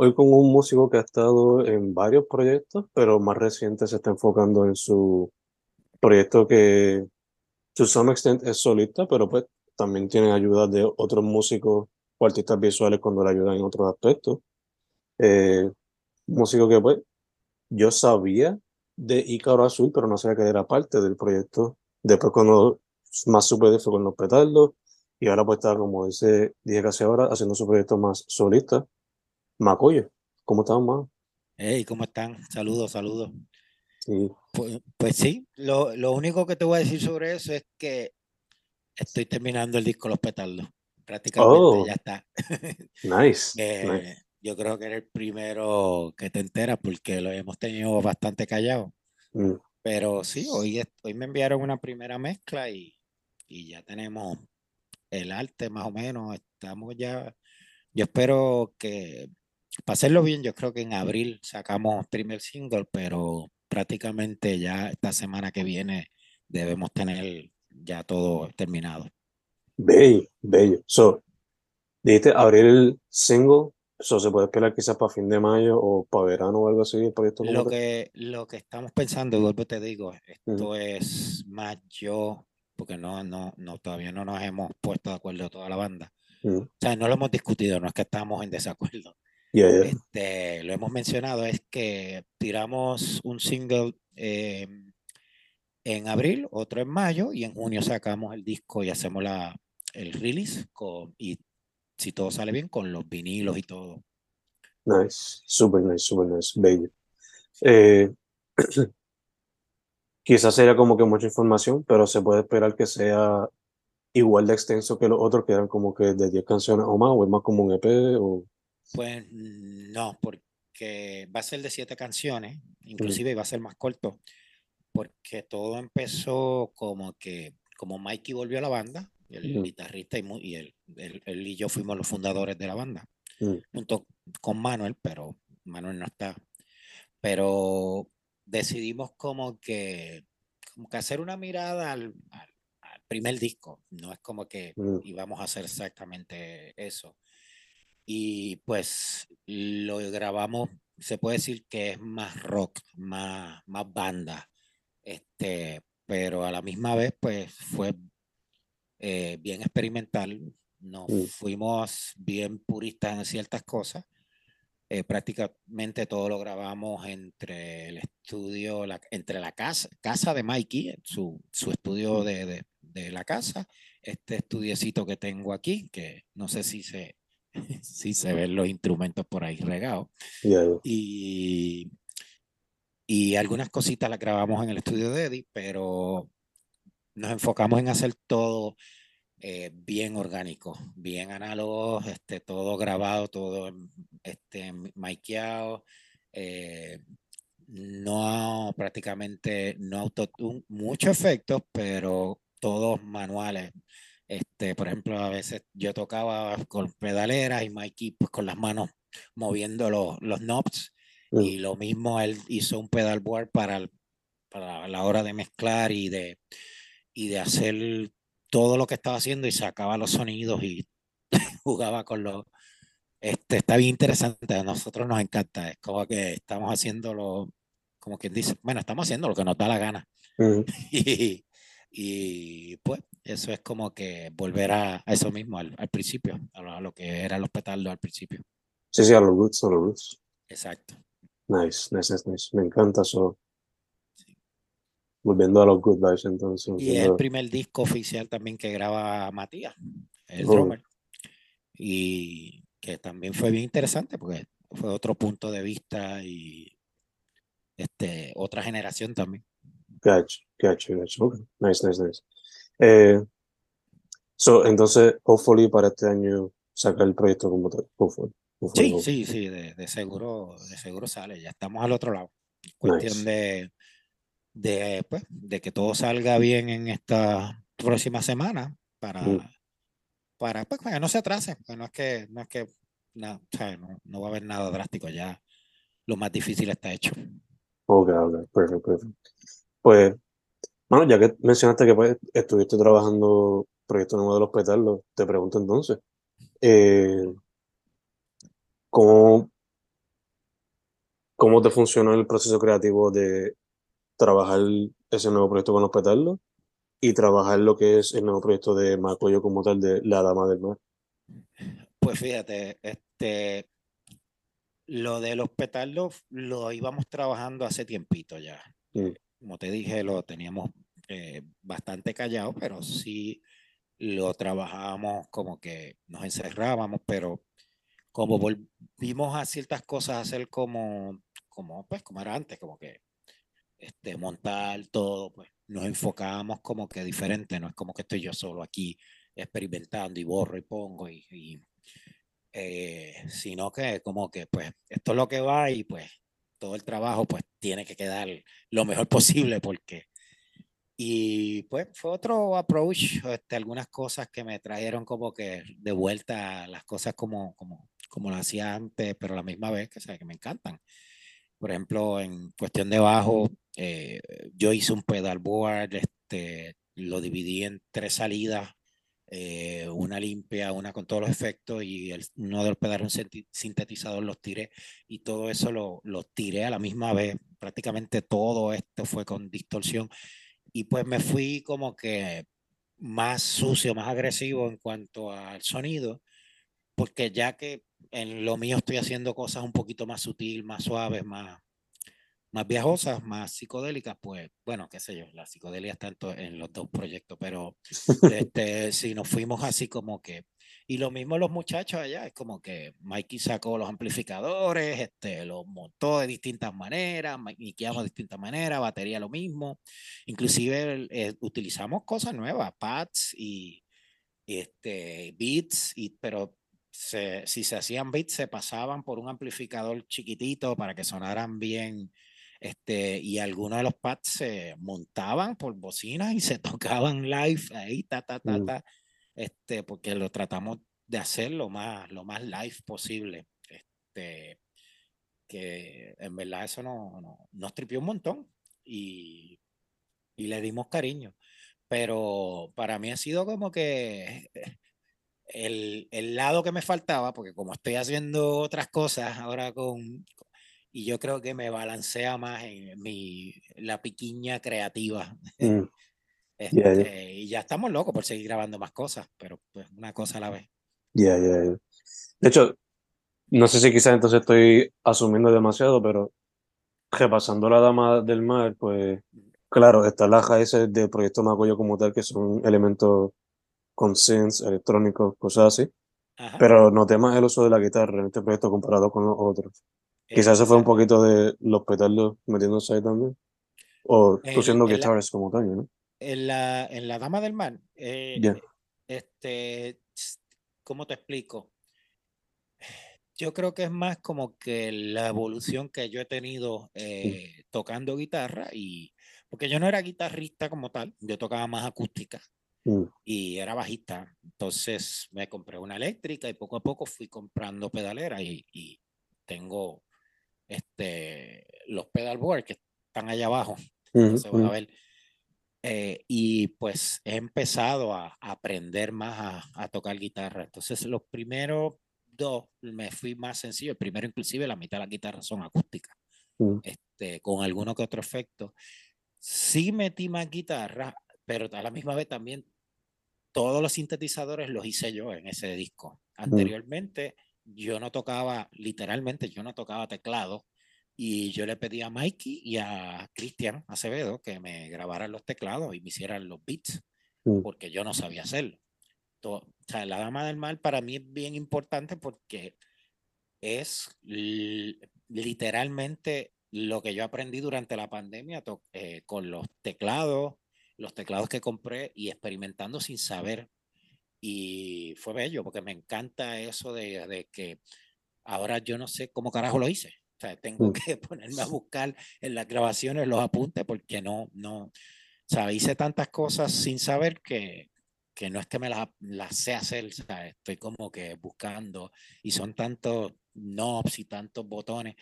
Hoy con un músico que ha estado en varios proyectos, pero más reciente se está enfocando en su proyecto que, to some extent, es solista, pero pues también tiene ayuda de otros músicos o artistas visuales cuando le ayudan en otros aspectos. Eh, músico que pues yo sabía de Ícaro Azul, pero no sabía que era parte del proyecto. Después cuando más supe fue con los petardos, y ahora pues está, como dice, dije casi ahora, haciendo su proyecto más solista. Macoyo, ¿cómo están, más? Hey, ¿cómo están? Saludos, saludos. Sí. Pues, pues sí, lo, lo, único que te voy a decir sobre eso es que estoy terminando el disco Los Petardos. Prácticamente Oh. ya está. Nice. Eh, nice. Yo creo que eres el primero que te enteras porque lo hemos tenido bastante callado. Mm. Pero sí, hoy, hoy me enviaron una primera mezcla y, y ya tenemos el arte más o menos. Estamos ya. Yo espero que, para hacerlo bien, yo creo que en abril sacamos primer single, pero prácticamente ya esta semana que viene debemos tener ya todo terminado. Bello, bello. So, dijiste abrir el single, so se puede esperar quizás para fin de mayo o para verano o algo así, el proyecto Lo que, lo que estamos pensando, vuelvo te digo, esto es más yo, porque no, no, no, todavía no nos hemos puesto de acuerdo toda la banda. Mm. O sea, no lo hemos discutido, no es que estamos en desacuerdo. Yeah, yeah. Este, lo hemos mencionado, es que tiramos un single eh, en abril, otro en mayo, y en junio sacamos el disco y hacemos la, el release, con, y si todo sale bien, con los vinilos y todo. Nice, super nice, super nice, bello. Eh, quizás sería como que mucha información, pero se puede esperar que sea igual de extenso que los otros, que eran como que de 10 canciones o más, o es más como un EP, o... Pues no, porque va a ser de siete canciones, inclusive va a ser más corto, porque todo empezó como que, como Mikey volvió a la banda, el guitarrista y, y él, él- él y yo fuimos los fundadores de la banda, junto con Manuel, pero Manuel no está. Pero decidimos como que, como que hacer una mirada al, al- primer disco, no es como que íbamos a hacer exactamente eso. Y pues lo grabamos, se puede decir que es más rock, más, más banda, este, pero a la misma vez pues fue eh, bien experimental. Nos Mm. fuimos bien puristas en ciertas cosas. Eh, prácticamente todo lo grabamos entre el estudio, la- entre la casa, casa de Mikey, su, su estudio de, de- de la casa, este estudiecito que tengo aquí, que no sé si se, si se ven los instrumentos por ahí regados, yeah. y, y algunas cositas las grabamos en el estudio de Eddie, pero nos enfocamos en hacer todo eh, bien orgánico, bien análogo, este, todo grabado, todo este, maikeado, eh, no prácticamente, no autotune, muchos efectos, pero todos manuales. Este, por ejemplo, a veces yo tocaba con pedaleras y Mikey pues con las manos moviendo los, los knobs Mm. Y lo mismo, él hizo un pedalboard para, el- para la hora de mezclar y de, y de hacer todo lo que estaba haciendo y sacaba los sonidos y jugaba con los... Este, está bien interesante, a nosotros nos encanta, es como que estamos haciéndolo, como quien dice, bueno, estamos haciendo lo que nos da la gana. Y, y pues eso es como que volver a, eso mismo al, al principio, a lo, a lo que eran los petardos al principio. Sí, sí, a los roots, a los roots. Exacto. Nice, nice, nice, nice. Me encanta eso. Volviendo a los good vibes, entonces. Y es el primer disco oficial también que graba Matías, el Oh. drummer. Y que también fue bien interesante porque fue otro punto de vista y este, otra generación también. Gotcha, gotcha, gotcha. Okay. Nice, nice, nice. Eh, so, entonces, hopefully para este año sacar el proyecto como tal. Hopefully. hopefully, Sí, hopefully. sí, sí, de, de seguro, de seguro sale. Ya estamos al otro lado. Cuestión Nice. de, de, pues, de que todo salga bien en esta próxima semana para, Mm. para, pues, para que no se atrase. porque no es que, no es que, no, o sea, no, no va a haber nada drástico ya. Lo más difícil está hecho. Ok, ok, perfecto, perfecto. Pues, bueno, ya que mencionaste que pues, estuviste trabajando proyecto nuevo de los petardos, te pregunto entonces, eh, ¿cómo, cómo te funcionó el proceso creativo de trabajar ese nuevo proyecto con los petardos y trabajar lo que es el nuevo proyecto de Macoyo como tal de La Dama del Mar? Pues fíjate, este, lo de los petardos lo íbamos trabajando hace tiempito ya. Mm. Como te dije, lo teníamos eh, bastante callado, pero sí lo trabajábamos como que nos encerrábamos, pero como volvimos a ciertas cosas a hacer como, como, pues, como era antes, como que este, montar todo, pues nos enfocábamos como que diferente, no es como que estoy yo solo aquí experimentando y borro y pongo y, y, eh, sino que como que pues esto es lo que va y pues todo el trabajo pues tiene que quedar lo mejor posible porque y pues fue otro approach, este, algunas cosas que me trajeron como que de vuelta las cosas como, como, como lo hacía antes, pero a la misma vez que, o sea, que me encantan. Por ejemplo, en cuestión de bajo, eh, yo hice un pedalboard, este, lo dividí en tres salidas, eh, una limpia, una con todos los efectos y el, uno de los pedales un sintetizador los tiré y todo eso lo, lo tiré a la misma vez. Prácticamente todo esto fue con distorsión y pues me fui como que más sucio, más agresivo en cuanto al sonido, porque ya que en lo mío estoy haciendo cosas un poquito más sutil, más suaves, más, más viajosas, más psicodélicas, pues bueno, qué sé yo, la psicodelia está en, en los dos proyectos, pero este, si nos fuimos así como que, y lo mismo los muchachos allá, es como que Mikey sacó los amplificadores, este, los montó de distintas maneras, miqueamos de distintas maneras, batería lo mismo, inclusive eh, utilizamos cosas nuevas, pads y, y, este, beats, y, pero se- si se hacían beats se pasaban por un amplificador chiquitito para que sonaran bien. Este, y algunos de los pads se montaban por bocinas y se tocaban live ahí, ta, ta, ta, Mm. ta, este, porque lo tratamos de hacer lo más, lo más live posible. Este, que en verdad eso no, no- nos tripió un montón y, y le dimos cariño. Pero para mí ha sido como que el, el lado que me faltaba, porque como estoy haciendo otras cosas ahora con, y yo creo que me balancea más en mi, la piquiña creativa. Mm, Este. Y ya estamos locos por seguir grabando más cosas, pero pues una cosa a la vez. Ya, ya, ya. De hecho, no sé si quizás entonces estoy asumiendo demasiado, pero repasando La Dama del Mar, pues claro, está la raíces del proyecto Macoyo como tal, que son elementos con synths, electrónicos, cosas así, Ajá. pero noté más el uso de la guitarra en este proyecto comparado con los otros. Quizás eso fue un poquito de los petardos metiéndose ahí también. O tú El- siendo el- guitarrist como tal, ¿no? En la, en la Dama del Mar, eh, Ya. este, ¿cómo te explico? Yo creo que es más como que la evolución que yo he tenido eh, tocando guitarra y porque yo no era guitarrista como tal, yo tocaba más acústica Mm, y era bajista. Entonces me compré una eléctrica y poco a poco fui comprando pedaleras y, y tengo este, los pedalboard que están allá abajo. se van a ver. Eh, y pues he empezado a, aprender más a, tocar guitarra. Entonces los primeros dos me fui más sencillo. El primero inclusive la mitad de las guitarras son acústicas, este, con alguno que otro efecto. Sí metí más guitarra, pero a la misma vez también todos los sintetizadores los hice yo en ese disco. Anteriormente yo no tocaba, literalmente yo no tocaba teclado y yo le pedí a Mikey y a Cristian Acevedo que me grabaran los teclados y me hicieran los beats, porque yo no sabía hacerlo. o sea, la Dama del Mal para mí es bien importante porque es literalmente lo que yo aprendí durante la pandemia eh, con los teclados, los teclados que compré y experimentando sin saber. Y fue bello porque me encanta eso de, de que ahora yo no sé cómo carajo lo hice. O sea, tengo mm. que ponerme a buscar en las grabaciones los apuntes porque no, no, o sea, hice tantas cosas sin saber que, que no es que me las la sé hacer, o sea, estoy como que buscando y son tantos knobs y tantos botones,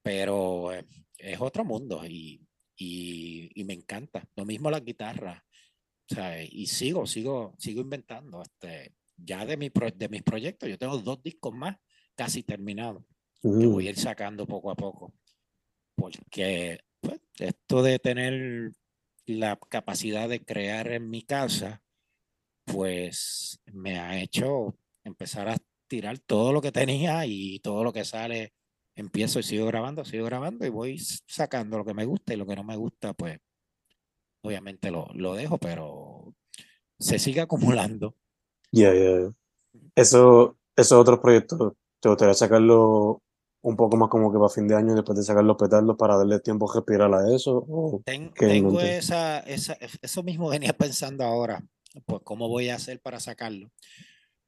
pero eh, es otro mundo y, y, y, me encanta. Lo mismo la guitarra, o sea, y sigo, sigo, sigo inventando. Este, ya de, mi de mis proyectos, yo tengo dos discos más casi terminados que voy a ir sacando poco a poco. Porque pues, esto de tener la capacidad de crear en mi casa, pues me ha hecho empezar a tirar todo lo que tenía y todo lo que sale, empiezo y sigo grabando, sigo grabando y voy sacando lo que me gusta y lo que no me gusta, pues obviamente lo, lo dejo, pero se sigue acumulando. Ya, ya, Eso, esos otros proyectos, ¿te gustaría sacarlo un poco más como que para fin de año después de sacar los petardos para darle tiempo a respirar a eso? tengo esa, esa, eso mismo venía pensando ahora, pues cómo voy a hacer para sacarlo.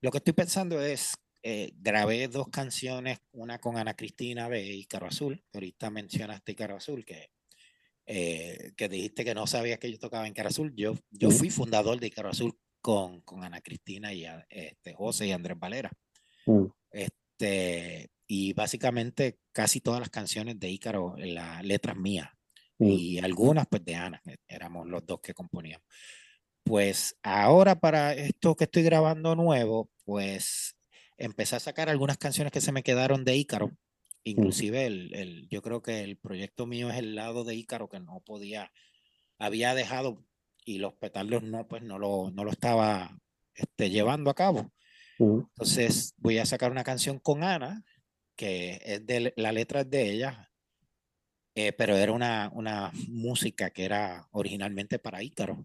Lo que estoy pensando es, eh, grabé dos canciones, una con Ana Cristina de Ícaro Azul, ahorita mencionaste Ícaro Azul, que, eh, que dijiste que no sabías que yo tocaba en Ícaro Azul. Yo, yo fui fundador de Ícaro Azul con, con Ana Cristina y este, José y Andrés Valera. Mm. Este, y básicamente casi todas las canciones de Ícaro, las letras mías mm. y algunas pues de Ana, éramos los dos que componíamos. Pues ahora para esto que estoy grabando nuevo, pues empecé a sacar algunas canciones que se me quedaron de Ícaro. Inclusive el, el, yo creo que el proyecto mío es el lado de Ícaro que no podía, había dejado y los petardos no, pues no lo, no lo estaba este, llevando a cabo. Entonces voy a sacar una canción con Ana, que es de la letra es de ella, eh, pero era una, una, música que era originalmente para Ícaro.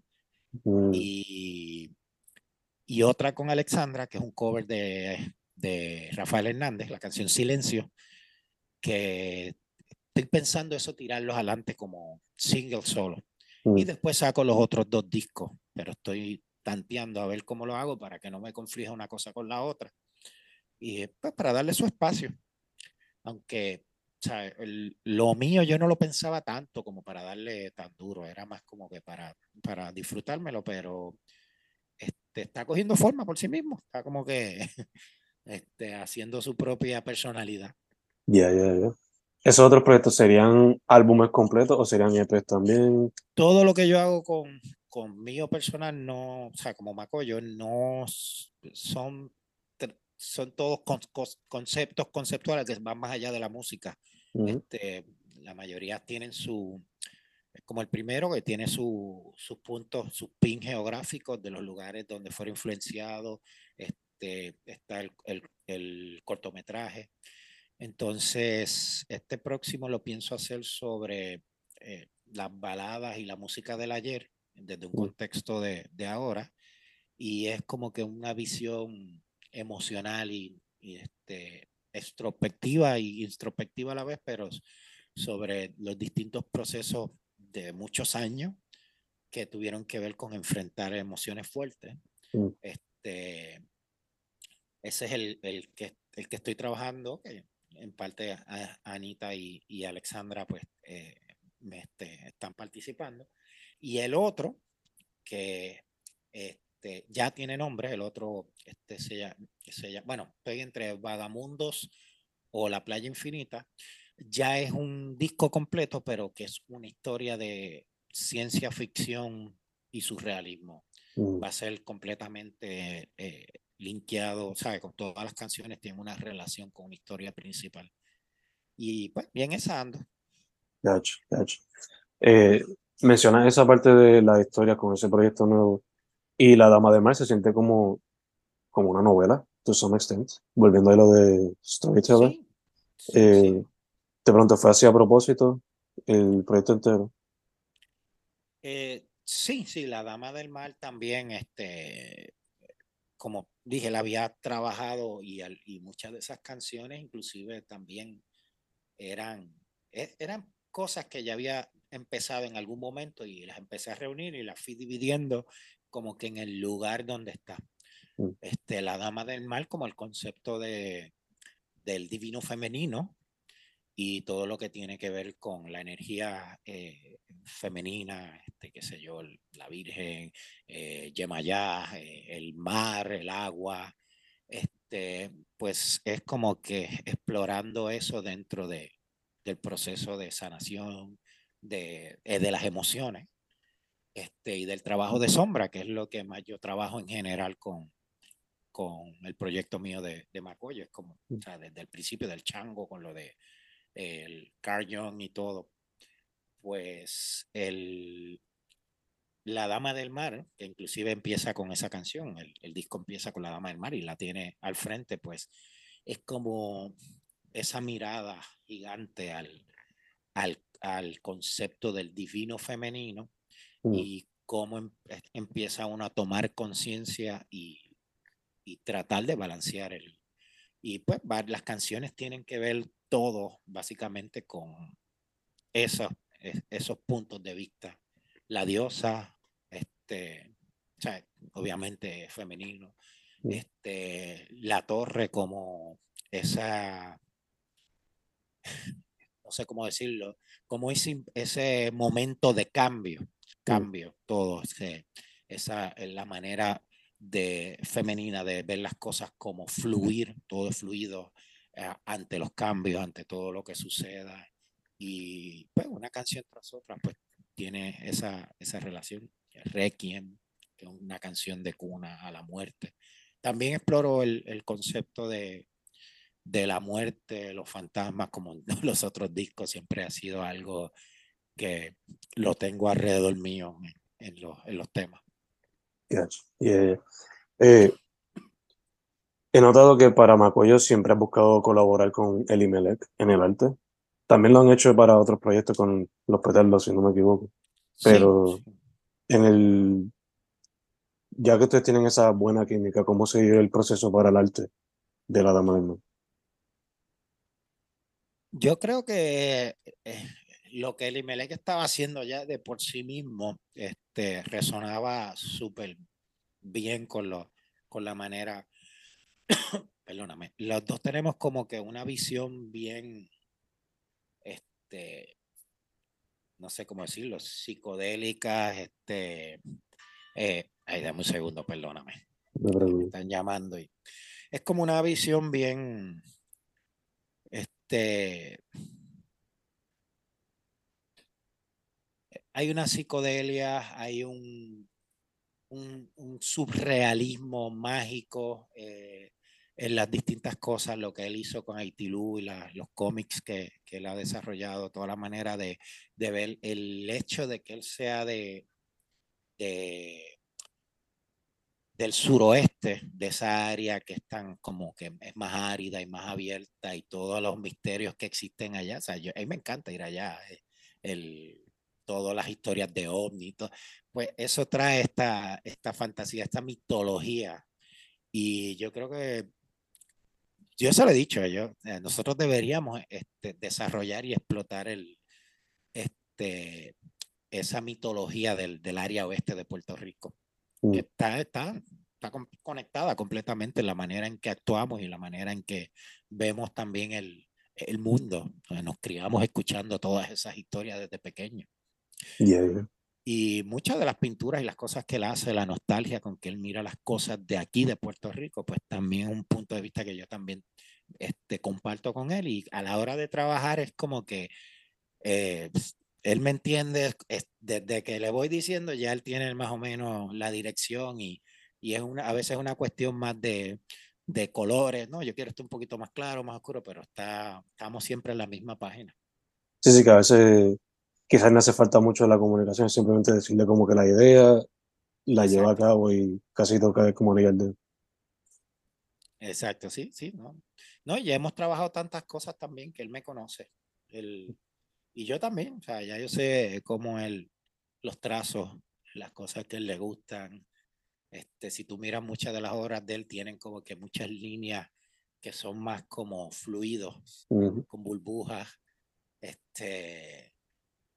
Mm. Y, y, otra con Alexandra, que es un cover de, de, Rafael Hernández, la canción Silencio, que estoy pensando eso tirarlos adelante como single solo. Mm. Y después saco los otros dos discos, pero estoy tanteando a ver cómo lo hago para que no me conflija una cosa con la otra. Y pues para darle su espacio aunque o sea, lo mío yo no lo pensaba tanto como para darle tan duro, era más como que para, para disfrutármelo, pero este, está cogiendo forma por sí mismo, está como que este, haciendo su propia personalidad. Ya, ya, ya. ¿Esos otros proyectos serían álbumes completos o serían EPs también? Todo lo que yo hago con, con mío personal, no, o sea, como Macoyo, no son son todos conceptos conceptuales que van más allá de la música. este, la mayoría tienen su, como el primero que tiene sus puntos, sus pins geográficos de los lugares donde fueron influenciados, este, está el, el, el, cortometraje. Entonces, este próximo lo pienso hacer sobre eh, las baladas y la música del ayer, desde un contexto de, de ahora, y es como que una visión emocional y, este, extrospectiva y introspectiva a la vez, pero sobre los distintos procesos de muchos años que tuvieron que ver con enfrentar emociones fuertes. Mm. Este, ese es el, el, que, el que estoy trabajando, que en parte Anita y, y Alexandra pues eh, me, este, están participando. Y el otro, que este, ya tiene nombre, el otro este, se, llama, se llama, bueno, estoy entre Vagamundos o La Playa Infinita. ya es un disco completo, pero que es una historia de ciencia ficción y surrealismo. Mm, Va a ser completamente eh, linkeado, ¿sabes? Con todas las canciones tienen una relación con una historia principal. Y pues, bien esa ando. gacho, gacho. Eh, mencionas esa parte de la historia con ese proyecto nuevo. Y La Dama del Mar se siente como, como una novela, to some extent. Volviendo a lo de Storyteller. Sí, sí, Eh, sí. de pronto fue así a propósito el proyecto entero. Eh, sí, sí, la Dama del Mar también, este, como dije, la había trabajado y, muchas de esas canciones inclusive también eran, e- eran cosas que ya había empezado en algún momento y las empecé a reunir y las fui dividiendo como que en el lugar donde está. Mm. Este, la Dama del Mar como el concepto de, del divino femenino y todo lo que tiene que ver con la energía eh, femenina, este, qué sé yo, el- la Virgen, eh, Yemayá, eh, el mar, el agua, este, pues es como que explorando eso dentro de, del proceso de sanación, de, eh, de las emociones, este, y del trabajo de sombra, que es lo que más yo trabajo en general con, con el proyecto mío de, de Macoyo, es como, o sea, desde el principio del chango, con lo de el Carl Jung y todo, pues el, La Dama del Mar, que inclusive empieza con esa canción, el, el disco empieza con La Dama del Mar y la tiene al frente, pues es como esa mirada gigante al, al, al concepto del divino femenino Mm, y cómo em- eh, empieza uno a tomar conciencia y, y tratar de balancear el... Y pues las canciones tienen que ver todo básicamente con esos, es- esos puntos de vista. La diosa, este, o sea, obviamente femenino, este, la torre como esa, no sé cómo decirlo, como ese, ese momento de cambio, cambio, todo, ese- esa es la manera de femenina de ver las cosas como fluir, todo fluido eh, ante los cambios, ante todo lo que suceda. Y pues una canción tras otra, pues tiene esa, esa relación. Requiem, que es una canción de cuna a la muerte. También exploro el, el concepto de, de la muerte, los fantasmas, como los otros discos, siempre ha sido algo que lo tengo alrededor mío en, en los, en los temas. gacho. Y, eh, eh, he notado que para Macoyo siempre has buscado colaborar con Elimelech en el arte. También lo han hecho para otros proyectos con Los Petardos, si no me equivoco. Pero- sí. En el, ya que ustedes tienen esa buena química, ¿cómo se dio el proceso para el arte de la Dama del Mar? Yo creo que eh, lo que el Imelec estaba haciendo ya de por sí mismo este, resonaba súper bien con, lo, con la manera, perdóname, los dos tenemos como que una visión bien, este, no sé cómo decirlo, psicodélica, este, eh, ay, dame un segundo, perdóname Me están llamando y es como una visión bien este hay una psicodelia hay un un, un surrealismo mágico eh, en las distintas cosas lo que él hizo con Aitilú y la- los cómics que, que él ha desarrollado toda la manera de, de ver el hecho de que él sea de, de del suroeste, de esa área que es tan como que es más árida y más abierta y todos los misterios que existen allá. O sea, yo, a mí me encanta ir allá, eh, el, todas las historias de ovni, pues eso trae esta, esta fantasía, esta mitología. Y yo creo que, yo se lo he dicho, yo, eh, nosotros deberíamos este, desarrollar y explotar el, este, esa mitología del, del área oeste de Puerto Rico Mm. está, está, está con- conectada completamente en la manera en que actuamos y la manera en que vemos también el, el mundo. Nos criamos escuchando todas esas historias desde pequeños. Yeah. Y muchas de las pinturas y las cosas que él hace, la nostalgia con que él mira las cosas de aquí, de Puerto Rico, pues también es un punto de vista que yo también este, comparto con él y a la hora de trabajar es como que eh, él me entiende, desde que le voy diciendo ya él tiene más o menos la dirección y, y es una, a veces una cuestión más de, de colores, ¿no? Yo quiero esto un poquito más claro, más oscuro, pero está, estamos siempre en la misma página. Sí, sí, que a veces quizás no hace falta mucho la comunicación, simplemente decirle como que la idea la lleva a cabo y casi toca como el de Exacto, sí, sí, no. No, ya hemos trabajado tantas cosas también que él me conoce. Él, y yo también, o sea, ya yo sé cómo él, los trazos, las cosas que él le gustan. Este, si tú miras muchas de las obras de él, tienen como que muchas líneas que son más como fluidos, con burbujas. Este,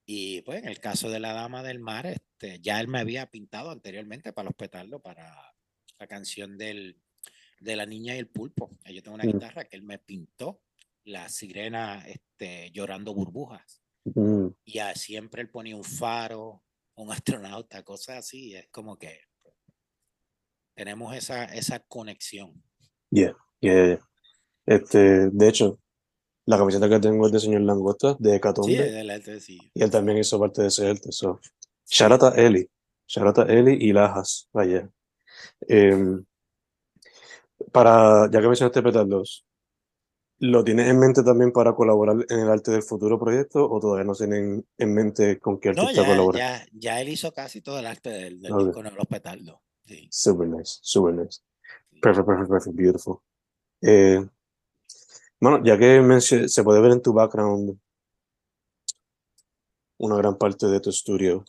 y pues en el caso de la Dama del Mar, este, ya él me había pintado anteriormente para los petardos, para la canción del, de la niña y el pulpo. Yo tengo una guitarra que él me pintó, la sirena este, llorando burbujas. Y siempre él ponía un faro, un astronauta, cosas así. Es como que tenemos esa, esa conexión. Yeah, yeah, Este, de hecho, la camiseta que tengo es de señor Langosta, de Hecatombe. Sí, Y él también hizo parte de ese arte. So. Sharata Eli. Sharata Eli y Lajas, vaya. Eh, para, ya que mencionaste petardos, ¿lo tienes en mente también para colaborar en el arte del futuro proyecto o todavía no tienen en mente con qué artista no, colaborar? Ya, ya él hizo casi todo el arte del, del disco de los petardos. Sí. Super nice, super nice. Perfect, perfect, perfect, beautiful. Eh, bueno, ya que se puede ver en tu background una gran parte de tu estudio,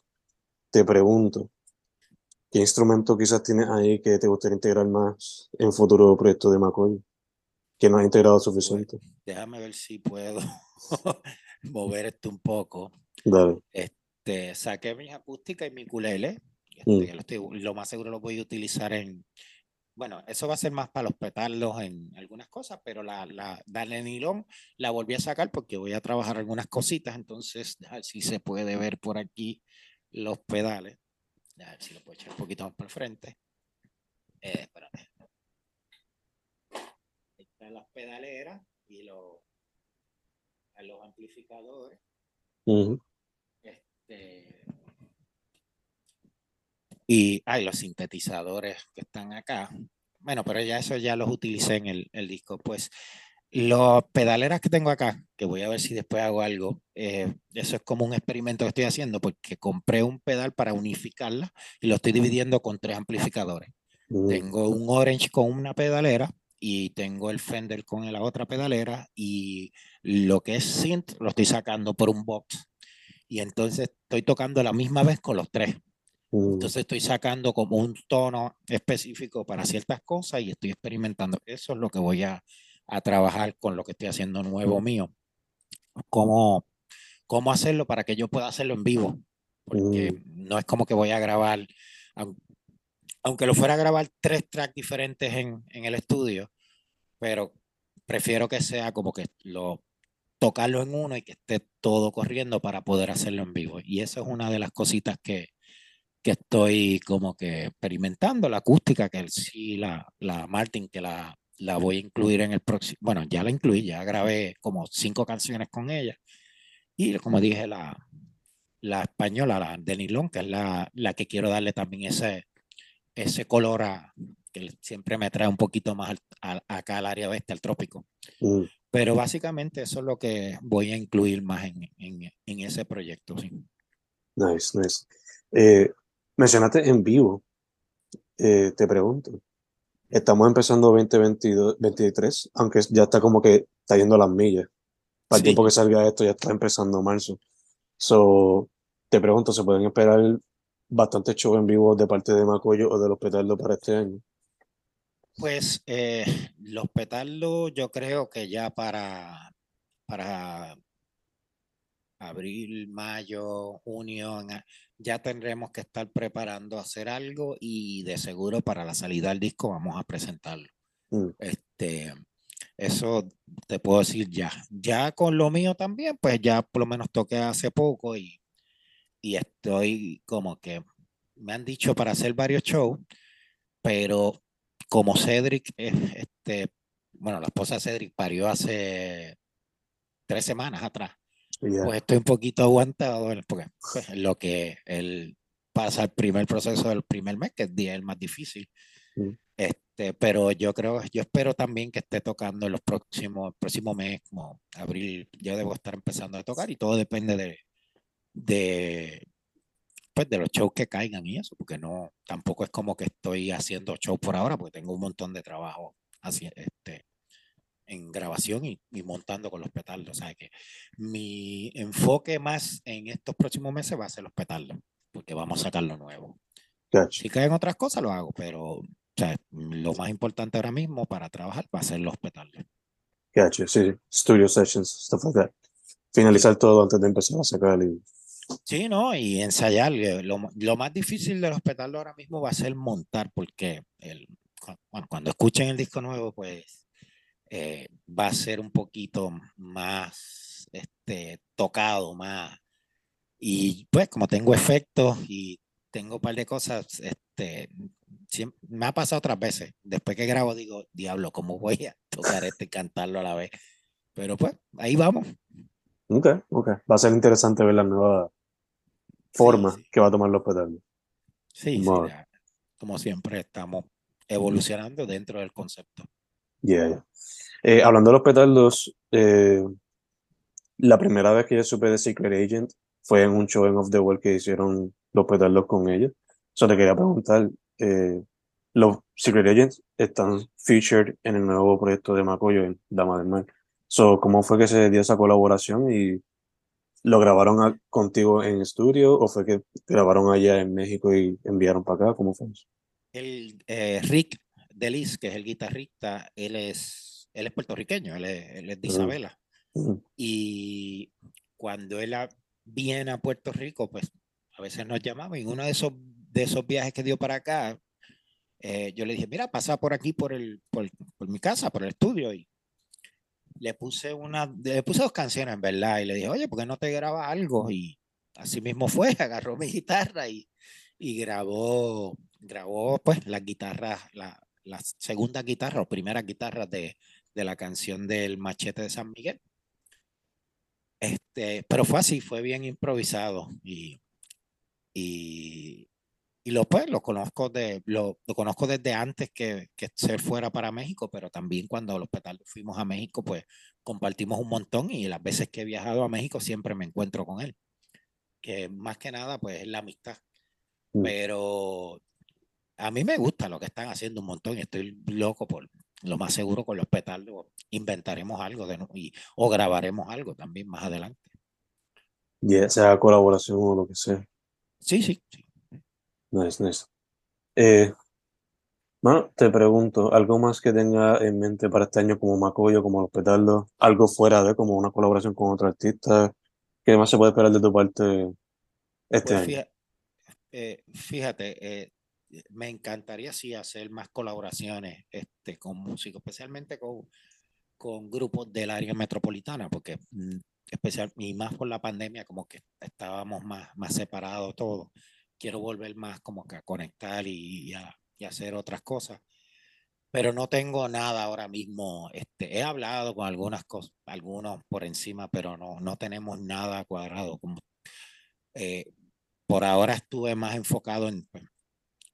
te pregunto, ¿Qué instrumento quizás tienes ahí que te gustaría integrar más en futuro proyecto de McCoy? Que no has integrado suficiente. déjame ver si puedo mover esto un poco. Dale. Este, saqué mis acústicas y mi culele. Este, mm. lo, más seguro lo voy a utilizar en. Bueno, eso va a ser más para los petardos en algunas cosas, pero la, la, nylon la volví a sacar porque voy a trabajar algunas cositas. Entonces, a ver si se puede ver por aquí los pedales. A ver si lo puedo echar un poquito más para el frente. Eh, espérate. Ahí están las pedaleras y los, los amplificadores. este, y hay los sintetizadores que están acá. Bueno, pero ya eso ya los utilicé en el, el disco. Pues los pedaleras que tengo acá, que voy a ver si después hago algo, eh, eso es como un experimento que estoy haciendo porque compré un pedal para unificarla y lo estoy dividiendo con tres amplificadores. Mm. Tengo un Orange con una pedalera y tengo el Fender con la otra pedalera y lo que es synth lo estoy sacando por un box. Y entonces estoy tocando la misma vez con los tres. Mm. Entonces estoy sacando como un tono específico para ciertas cosas y estoy experimentando. Eso es lo que voy a, a trabajar con lo que estoy haciendo nuevo mío. ¿Cómo, cómo hacerlo para que yo pueda hacerlo en vivo? Porque mm. no es como que voy a grabar, aunque lo fuera a grabar tres tracks diferentes en, en el estudio, pero prefiero que sea como que lo tocarlo en uno y que esté todo corriendo para poder hacerlo en vivo. Y eso es una de las cositas que, que estoy como que experimentando, la acústica, que sí, la, la Martin, que la, la voy a incluir en el próximo, bueno, ya la incluí, ya grabé como cinco canciones con ella. Y como dije, la, la española, la de nylon, que es la, la que quiero darle también ese, ese color a, que siempre me trae un poquito más acá al área oeste, al trópico. Mm. Pero básicamente eso es lo que voy a incluir más en, en, en ese proyecto. Sí. Nice, nice. Eh, mencionaste en vivo. Eh, te pregunto, Estamos empezando 2022, 2023, aunque ya está como que está yendo a las millas. Para el tiempo que salga esto ya está empezando marzo. So, te pregunto, ¿se pueden esperar bastantes shows en vivo de parte de Macoyo o de los petardos para este año? Pues eh, los petardos yo creo que ya para, para abril, mayo, junio, ya tendremos que estar preparando hacer algo y de seguro para la salida del disco vamos a presentarlo. Mm. Este, eso te puedo decir ya. Ya con lo mío también, pues ya por lo menos toqué hace poco y, y estoy como que me han dicho para hacer varios shows, pero como Cedric este, bueno, la esposa de Cedric parió hace tres semanas atrás. Yeah. Pues estoy un poquito aguantado porque pues, lo que él pasa el primer proceso del primer mes, que es día el más difícil. Mm. Este, pero yo creo, yo espero también que esté tocando en los próximos, próximo mes, como abril, yo debo estar empezando a tocar y todo depende de, de, pues, de los shows que caigan y eso, porque no, tampoco es como que estoy haciendo shows por ahora, porque tengo un montón de trabajo así, este, en grabación y, y montando con los petardos. O sea que mi enfoque más en estos próximos meses va a ser los petardos, porque vamos a sacar lo nuevo. Gotcha. Si caen otras cosas, lo hago, pero o sea, lo más importante ahora mismo para trabajar va a ser los petardos. Gotcha. Sí, studio sessions, stuff like that. Finalizar todo antes de empezar a sacar y Sí, ¿no? Y ensayar. eh, Lo, lo más difícil de los petardos ahora mismo va a ser montar, porque el, bueno, cuando escuchen el disco nuevo, pues eh, va a ser un poquito más este, tocado, más. Y pues como tengo efectos y tengo un par de cosas, este, siem- me ha pasado otras veces. Después que grabo digo, diablo, ¿cómo voy a tocar esto y cantarlo a la vez? Pero pues ahí vamos. Ok, ok. Va a ser interesante ver la nueva forma sí. que va a tomar los petardos. Sí, sí, como siempre estamos evolucionando dentro del concepto. Yeah. Eh, hablando de los petardos, eh, la primera vez que yo supe de Secret Agent fue en un show en Off the Wall que hicieron los petardos con ellos. Solo te quería preguntar, eh, los Secret Agents están featured en el nuevo proyecto de Macoyo en Dama del Mar. So, ¿cómo fue que se dio esa colaboración y lo grabaron contigo en estudio o fue que grabaron allá en México y enviaron para acá? ¿Cómo fue eso? El eh, Rick Delis, que es el guitarrista, él es, él es puertorriqueño, él es, él es de Mm. Isabela. Ujú. Y cuando él a- viene a Puerto Rico, pues a veces nos llamaba. Y en uno de esos, de esos viajes que dio para acá, eh, yo le dije, mira, pasa por aquí, por, el, por, por mi casa, por el estudio. Y le puse, una, le puse dos canciones, en verdad. Y le dije, oye, ¿por qué no te grabas algo? Y así mismo fue, agarró mi guitarra y, y grabó, grabó pues las guitarras, la, las segundas guitarras o primeras guitarras de, de la canción del Machete de San Miguel. Este, pero fue así, fue bien improvisado y, y, y lo, pues, lo conozco de, lo, lo conozco desde antes que, que se fuera para México, pero también cuando los petardos fuimos a México, pues compartimos un montón y las veces que he viajado a México siempre me encuentro con él. Que más que nada, pues es la amistad. Mm. Pero a mí me gusta lo que están haciendo un montón y estoy loco por lo más seguro con los petardos. Inventaremos algo de, y, o grabaremos algo también más adelante. Ya sea colaboración o lo que sea. Sí, sí, sí. Nice, nice. Eh, bueno, te pregunto, ¿algo más que tenga en mente para este año como Macoyo, como Los Petardos? ¿Algo fuera de como una colaboración con otro artista? ¿Qué más se puede esperar de tu parte este Pues año? fíjate, eh, fíjate eh, me encantaría sí hacer más colaboraciones este, con músicos, especialmente con, con grupos del área metropolitana, porque mm, especial y más por la pandemia, como que estábamos más, más separados todos. Quiero volver más como que a conectar y, y a, y hacer otras cosas. Pero no tengo nada ahora mismo. Este, he hablado con algunas cosas, algunos por encima, pero no, no tenemos nada cuadrado. Como, eh, por ahora estuve más enfocado en, pues,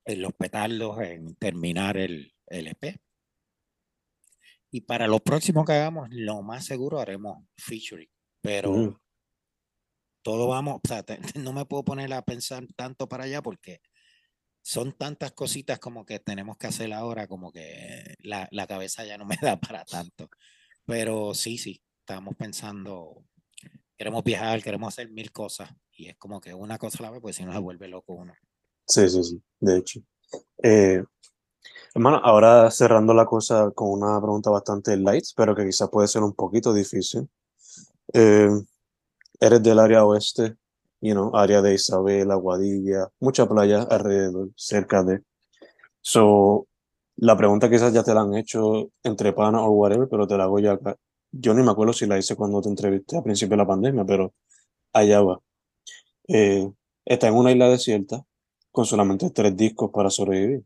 en los petardos, en terminar el, el EP. Y para lo próximo que hagamos, lo más seguro haremos featuring. Pero Mm. todo vamos, o sea, te- no me puedo poner a pensar tanto para allá porque son tantas cositas como que tenemos que hacer ahora, como que la, la cabeza ya no me da para tanto. Pero sí, sí, estamos pensando, queremos viajar, queremos hacer mil cosas. Y es como que una cosa a la vez, pues si no se vuelve loco uno. Sí, sí, sí, de hecho. Eh, hermano, ahora cerrando la cosa con una pregunta bastante light, pero que quizás puede ser un poquito difícil. Eh, eres del área oeste, you know, área de Isabel, Aguadilla, mucha playa alrededor, cerca de. So, la pregunta quizás ya te la han hecho entre pana o whatever, pero te la hago ya acá. Yo ni me acuerdo si la hice cuando te entrevisté a principio de la pandemia, pero allá va. Eh, está en una isla desierta con solamente tres discos para sobrevivir.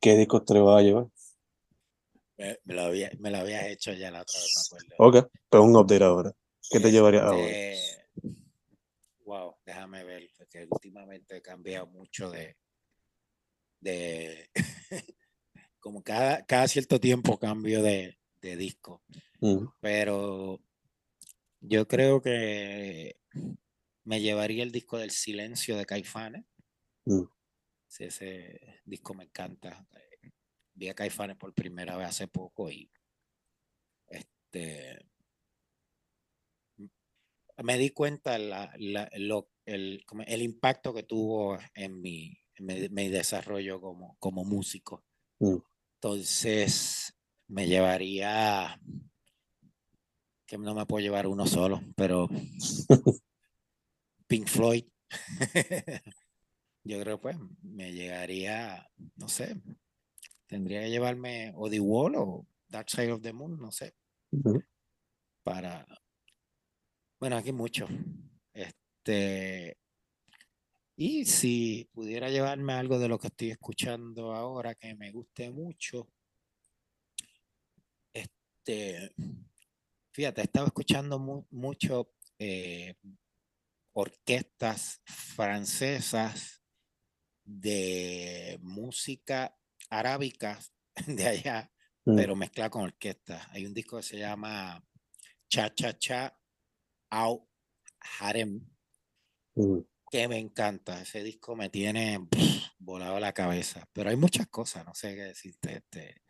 ¿Qué discos te vas a llevar? Me, me lo había, me lo habías hecho ya la otra vez, me acuerdo. Ok, pues un update ahora. ¿Qué te llevaría ahora? Este, wow, déjame ver, porque últimamente he cambiado mucho de. de como cada, cada cierto tiempo cambio de, de disco. Mm, Pero yo creo que me llevaría el disco del silencio de Caifanes. Mm, Sí, ese disco me encanta. Eh, Vi a Caifanes por primera vez hace poco y este me di cuenta la- la- lo- el, el impacto que tuvo en mi, en mi, mi desarrollo como, como músico. mm. Entonces me llevaría, que no me puedo llevar uno solo, pero Pink Floyd. Yo creo pues me llegaría, no sé, tendría que llevarme o The Wall o Dark Side of the Moon, no sé, para, bueno, aquí mucho. Este, y si pudiera llevarme algo de lo que estoy escuchando ahora que me guste mucho, este, fíjate, he estado escuchando mu- mucho eh, orquestas francesas de música arábica de allá, Mm, pero mezclada con orquesta. Hay un disco que se llama Cha Cha Cha Au Harem, mm. que me encanta. Ese disco me tiene volado la cabeza. Pero hay muchas cosas, no sé qué decirte. Este,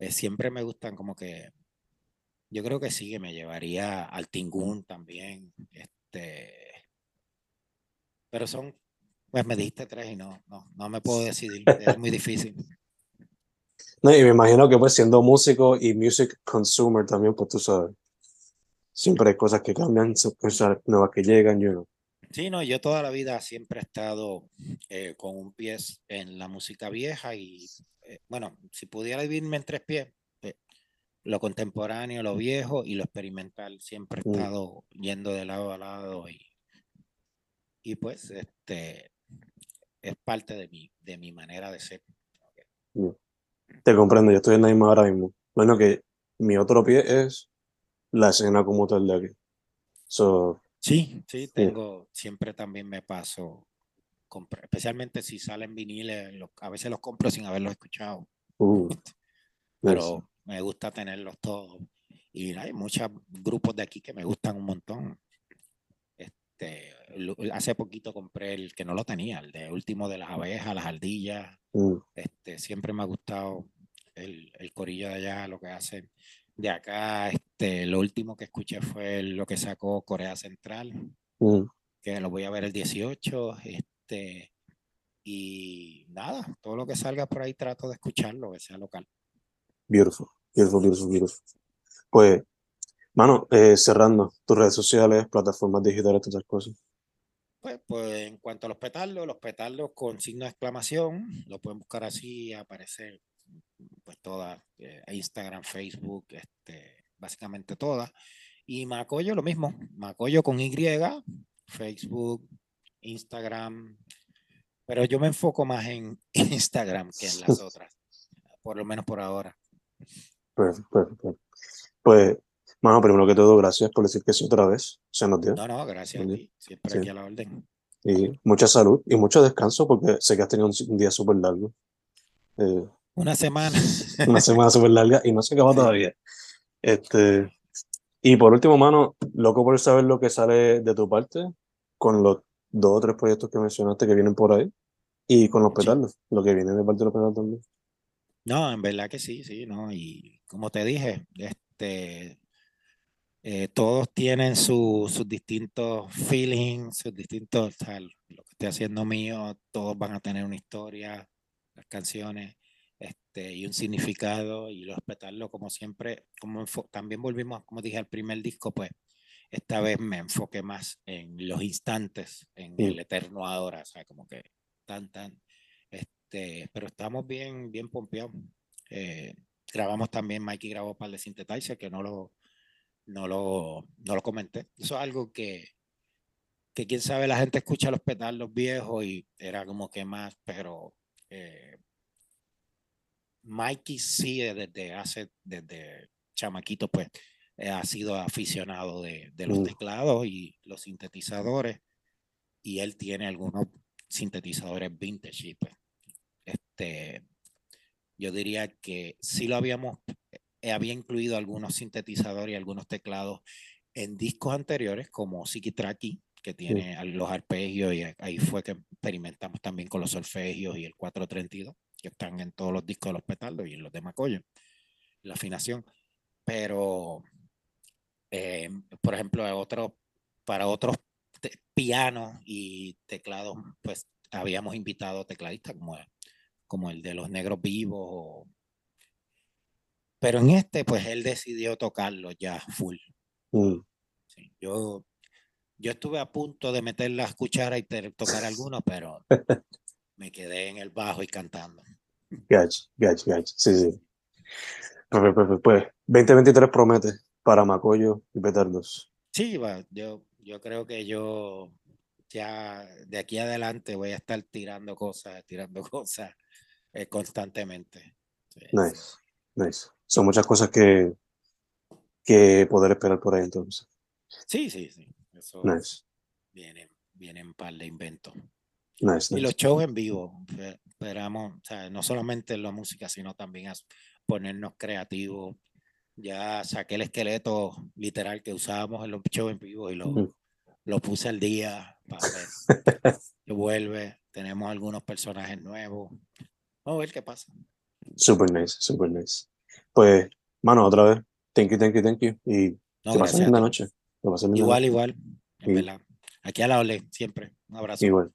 eh, siempre me gustan como que. Yo creo que sí, que me llevaría al Tingun también. Este, pero son. Pues me dijiste tres y no, no, no me puedo decidir. Es muy difícil. No, y me imagino que pues siendo músico y music consumer también, pues tú sabes, siempre hay cosas que cambian, cosas nuevas que llegan, you know. Sí, no, yo toda la vida siempre he estado eh, con un pie en la música vieja y, eh, bueno, si pudiera vivirme en tres pies, eh, lo contemporáneo, lo viejo y lo experimental, siempre he Mm. estado yendo de lado a lado y, y pues, este, es parte de mi, de mi manera de ser. Te comprendo, yo estoy en la misma ahora mismo. Bueno, que mi otro pie es la escena como tal de aquí. So, Sí, sí, tengo, siempre también me paso, especialmente si salen viniles, a veces los compro sin haberlos escuchado. uh, pero me gusta tenerlos todos. Y hay muchos grupos de aquí que me gustan un montón. Este, hace poquito compré el que no lo tenía, el de último de las abejas, las ardillas. Mm, Este, siempre me ha gustado el, el corillo de allá, lo que hacen. De acá, este, lo último que escuché fue lo que sacó Corea Central, mm. que lo voy a ver el 18. Este, y nada, todo lo que salga por ahí trato de escucharlo, que sea local. Beautiful, beautiful, beautiful, beautiful. Pues, mano, eh, cerrando, tus redes sociales, plataformas digitales, todas esas cosas. Pues, pues en cuanto a los petardos, los petardos con signo de exclamación, lo pueden buscar así, aparece pues todas, eh, Instagram, Facebook, este, básicamente todas. Y Macoyo lo mismo, Macoyo con Y, Facebook, Instagram, pero yo me enfoco más en Instagram que en las otras, por lo menos por ahora. Perfecto, perfecto. Pues, mano, primero que todo, gracias por decir que sí otra vez. Se nos dio. No, no, gracias a ti, siempre Sí. aquí a la orden. Y mucha salud y mucho descanso porque sé que has tenido un, día súper largo. Eh, Una semana. una semana súper larga y no se acaba Sí. todavía. Este, y por último, mano, loco por saber lo que sale de tu parte con los dos o tres proyectos que mencionaste que vienen por ahí y con los Sí. petardos, lo que viene de parte de los petardos también. No, en verdad que sí, sí, ¿no? Y como te dije, este, eh, todos tienen su- sus distintos feelings, sus distintos, o sea, lo que estoy haciendo mío, todos van a tener una historia, las canciones, este, y un significado, y los petardos, como siempre, como también volvimos, como dije, al primer disco, pues, esta vez me enfoqué más en los instantes, en Mm. el eterno ahora, o sea, como que tan, tan, este, pero estamos bien, bien pompeados. Eh, grabamos también, Mikey grabó para el de Synthetizer, que no lo, no lo, no lo comenté. Eso es algo que, que quién sabe, la gente escucha los petardos viejos y era como que más, pero eh, Mikey sí desde hace, desde chamaquito, pues eh, ha sido aficionado de, de los Mm. teclados y los sintetizadores. Y él tiene algunos sintetizadores vintage. Y pues, este, yo diría que sí lo habíamos, eh, había incluido algunos sintetizadores y algunos teclados en discos anteriores, como Siki Traki, que tiene al- los arpegios, y ahí fue que experimentamos también con los solfegios y el 432, que están en todos los discos de los petardos y en los de Macoyo, la afinación. Pero, eh, por ejemplo, otro, para otros pianos y teclados, pues habíamos invitado tecladistas como, como el de los negros vivos. o- Pero en este, pues él decidió tocarlo ya full. Mm. Sí, yo, yo estuve a punto de meter las cucharas y tocar algunos, pero me quedé en el bajo y cantando. Gotcha, gotcha, gotcha. Sí, sí. Pues, pues, pues, pues, 2023 promete para Macoyo y Petardos. Sí, va, yo, yo creo que yo ya de aquí adelante voy a estar tirando cosas, tirando cosas eh, constantemente. Sí. Nice, nice. Son muchas cosas que, que poder esperar por ahí entonces. Sí, sí, sí. Eso Nice, viene, viene en par de inventos. nice, Y nice. los shows en vivo, esperamos, o sea, no solamente la música, sino también a ponernos creativos. Ya saqué el esqueleto literal que usábamos en los shows en vivo y lo, Ujú. lo puse al día para ver que vuelve. Tenemos algunos personajes nuevos. Vamos a ver qué pasa. Super nice, super nice. Pues, mano, otra vez, thank you, thank you, thank you. Y No, que pasen linda noche. Que pasen Igual, igual. En Sí. verdad. Aquí a la ole, siempre. Un abrazo. Igual.